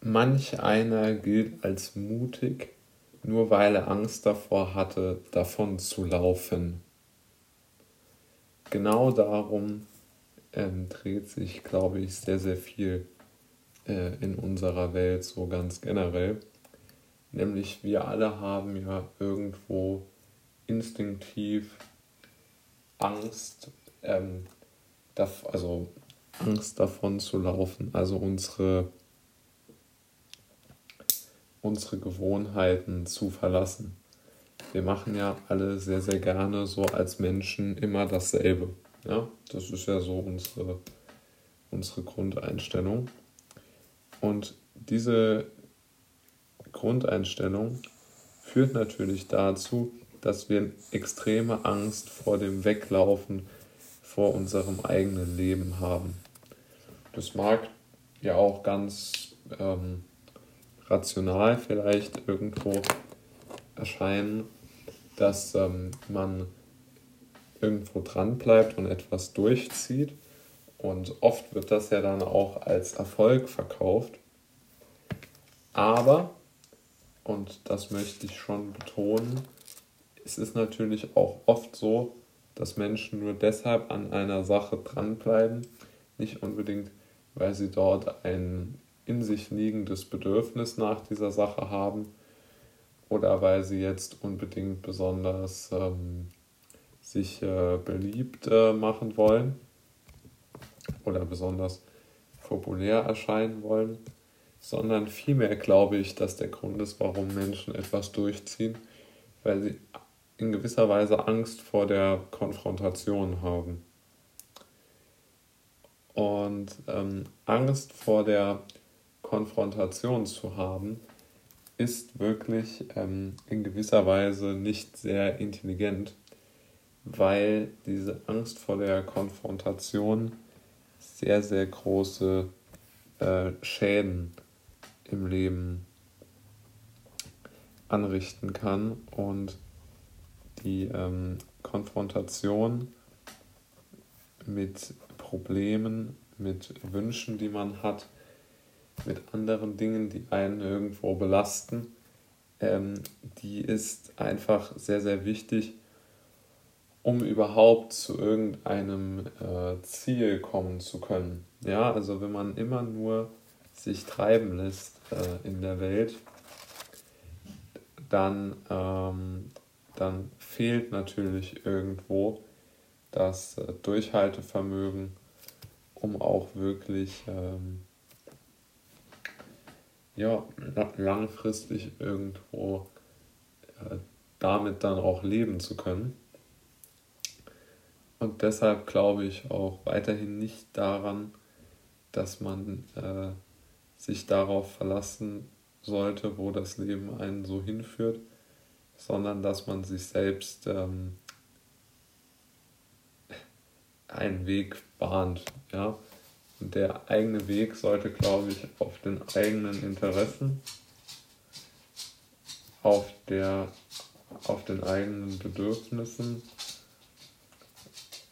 manch einer gilt als mutig, nur weil er Angst davor hatte, davon zu laufen. Genau darum ähm, dreht sich, glaube ich, sehr, sehr viel äh, in unserer Welt so ganz generell. Nämlich wir alle haben ja irgendwo instinktiv Angst, ähm, also Angst davon zu laufen, also unsere, unsere Gewohnheiten zu verlassen. Wir machen ja alle sehr, sehr gerne so als Menschen immer dasselbe. Ja, das ist ja so unsere, unsere Grundeinstellung. Und diese Grundeinstellung führt natürlich dazu, dass wir extreme Angst vor dem Weglaufen vor unserem eigenen Leben haben. Das mag ja auch ganz ähm, rational vielleicht irgendwo erscheinen, dass ähm, man irgendwo dran bleibt und etwas durchzieht. Und oft wird das ja dann auch als Erfolg verkauft. Aber, und das möchte ich schon betonen, es ist natürlich auch oft so, dass Menschen nur deshalb an einer Sache dranbleiben, nicht unbedingt, weil sie dort ein in sich liegendes Bedürfnis nach dieser Sache haben oder weil sie jetzt unbedingt besonders ähm, sich äh, beliebt äh, machen wollen oder besonders populär erscheinen wollen, sondern vielmehr glaube ich, dass der Grund ist, warum Menschen etwas durchziehen, weil sie in gewisser Weise Angst vor der Konfrontation haben. Und ähm, Angst vor der Konfrontation zu haben, ist wirklich ähm, in gewisser Weise nicht sehr intelligent, weil diese Angst vor der Konfrontation sehr, sehr große äh, Schäden im Leben anrichten kann und die ähm, Konfrontation mit Problemen, mit Wünschen, die man hat, mit anderen Dingen, die einen irgendwo belasten, ähm, die ist einfach sehr, sehr wichtig, um überhaupt zu irgendeinem äh, Ziel kommen zu können. Ja, also wenn man immer nur sich treiben lässt äh, in der Welt, dann, ähm, dann fehlt natürlich irgendwo das äh, Durchhaltevermögen, um auch wirklich ähm, ja, langfristig irgendwo äh, damit dann auch leben zu können. Und deshalb glaube ich auch weiterhin nicht daran, dass man äh, sich darauf verlassen sollte, wo das Leben einen so hinführt, sondern dass man sich selbst ähm, einen Weg bahnt. Ja? Der eigene Weg sollte, glaube ich, auf den eigenen Interessen, auf, der, auf den eigenen Bedürfnissen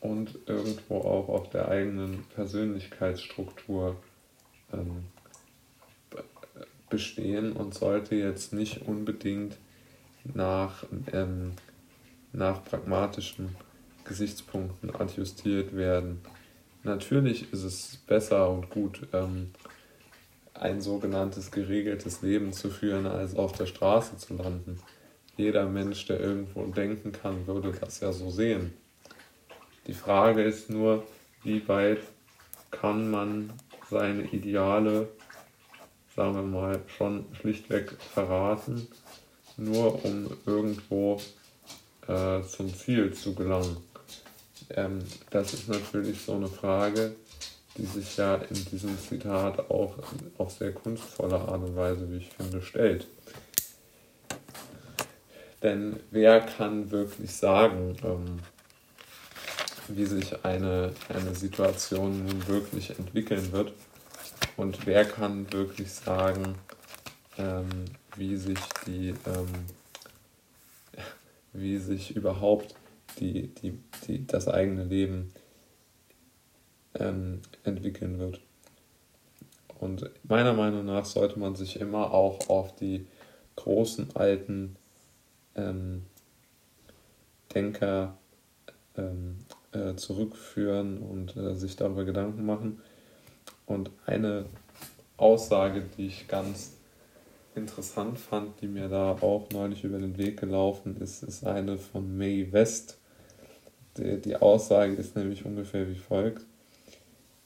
und irgendwo auch auf der eigenen Persönlichkeitsstruktur ähm, bestehen und sollte jetzt nicht unbedingt nach, ähm, nach pragmatischen Gesichtspunkten adjustiert werden. Natürlich ist es besser und gut, ähm, ein sogenanntes geregeltes Leben zu führen, als auf der Straße zu landen. Jeder Mensch, der irgendwo denken kann, würde das ja so sehen. Die Frage ist nur, wie weit kann man seine Ideale, sagen wir mal, schon schlichtweg verraten, nur um irgendwo äh, zum Ziel zu gelangen. Ähm, das ist natürlich so eine Frage, die sich ja in diesem Zitat auch auf sehr kunstvolle Art und Weise, wie ich finde, stellt. Denn wer kann wirklich sagen, ähm, wie sich eine, eine Situation nun wirklich entwickeln wird. Und wer kann wirklich sagen, ähm, wie sich die, ähm, wie sich überhaupt die, die, die, das eigene Leben ähm, entwickeln wird. Und meiner Meinung nach sollte man sich immer auch auf die großen alten ähm, Denker ähm, äh, zurückführen und äh, sich darüber Gedanken machen. Und eine Aussage, die ich ganz interessant fand, die mir da auch neulich über den Weg gelaufen ist, ist eine von Mae West. Die, die Aussage ist nämlich ungefähr wie folgt.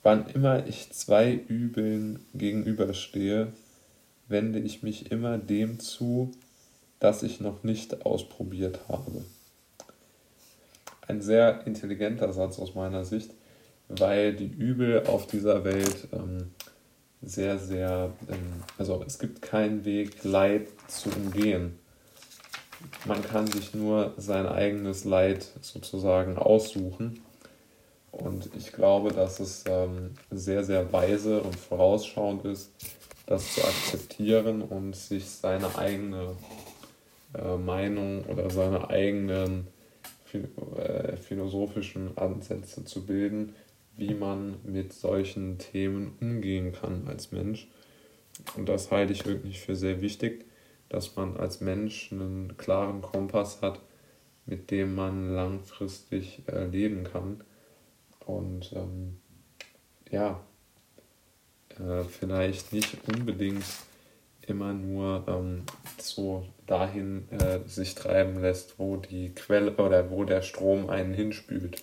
Wann immer ich zwei Übeln gegenüberstehe, wende ich mich immer dem zu, das ich noch nicht ausprobiert habe. Ein sehr intelligenter Satz aus meiner Sicht, weil die Übel auf dieser Welt ähm, sehr, sehr, ähm, also es gibt keinen Weg, Leid zu umgehen. Man kann sich nur sein eigenes Leid sozusagen aussuchen. Und ich glaube, dass es ähm, sehr, sehr weise und vorausschauend ist, das zu akzeptieren und sich seine eigene äh, Meinung oder seine eigenen äh, philosophischen Ansätze zu bilden, wie man mit solchen Themen umgehen kann als Mensch. Und das halte ich wirklich für sehr wichtig, dass man als Mensch einen klaren Kompass hat, mit dem man langfristig äh, leben kann. Und ähm, ja, äh, vielleicht nicht unbedingt immer nur ähm, so dahin äh, sich treiben lässt, wo die Quelle oder wo der Strom einen hinspült.